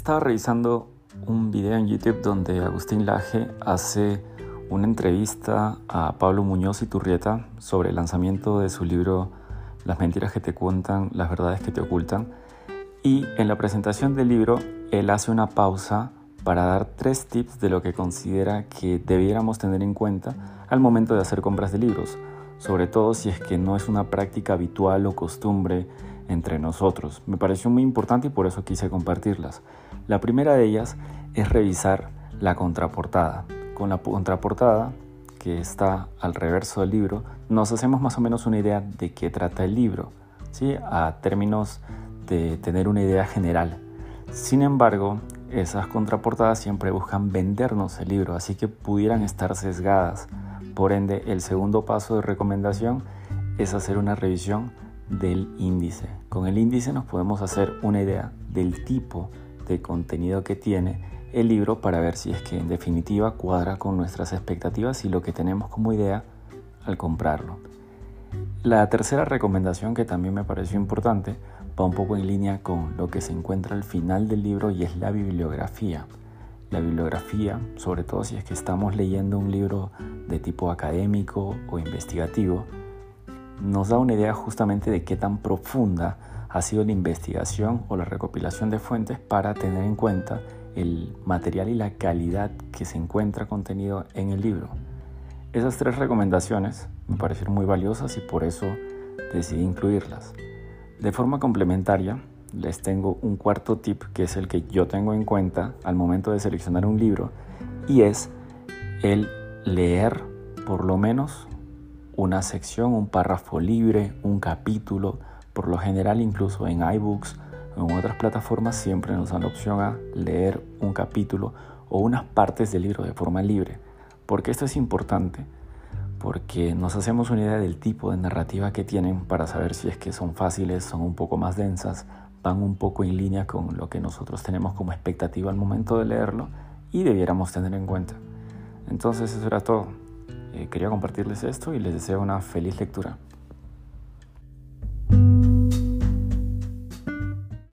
Estaba revisando un video en YouTube donde Agustín Laje hace una entrevista a Pablo Muñoz y Turrieta sobre el lanzamiento de su libro Las mentiras que te cuentan, las verdades que te ocultan. Y en la presentación del libro, él hace una pausa para dar tres tips de lo que considera que debiéramos tener en cuenta al momento de hacer compras de libros, sobre todo si es que no es una práctica habitual o costumbre entre nosotros. Me pareció muy importante y por eso quise compartirlas. La primera de ellas es revisar la contraportada. Con la contraportada, que está al reverso del libro, nos hacemos más o menos una idea de qué trata el libro, ¿sí? a términos de tener una idea general. Sin embargo, esas contraportadas siempre buscan vendernos el libro, así que pudieran estar sesgadas. Por ende, el segundo paso de recomendación es hacer una revisión del índice. Con el índice nos podemos hacer una idea del tipo de contenido que tiene el libro para ver si es que en definitiva cuadra con nuestras expectativas y lo que tenemos como idea al comprarlo. La tercera recomendación que también me pareció importante va un poco en línea con lo que se encuentra al final del libro y es la bibliografía. La bibliografía, sobre todo si es que estamos leyendo un libro de tipo académico o investigativo, nos da una idea justamente de qué tan profunda ha sido la investigación o la recopilación de fuentes para tener en cuenta el material y la calidad que se encuentra contenido en el libro. Esas tres recomendaciones me parecieron muy valiosas y por eso decidí incluirlas. De forma complementaria, les tengo un cuarto tip que es el que yo tengo en cuenta al momento de seleccionar un libro y es el leer por lo menos una sección, un párrafo libre, un capítulo. Por lo general, incluso en iBooks o en otras plataformas, siempre nos dan la opción a leer un capítulo o unas partes del libro de forma libre. porque esto es importante? Porque nos hacemos una idea del tipo de narrativa que tienen para saber si es que son fáciles, son un poco más densas, van un poco en línea con lo que nosotros tenemos como expectativa al momento de leerlo y debiéramos tener en cuenta. Entonces eso era todo. Eh, quería compartirles esto y les deseo una feliz lectura.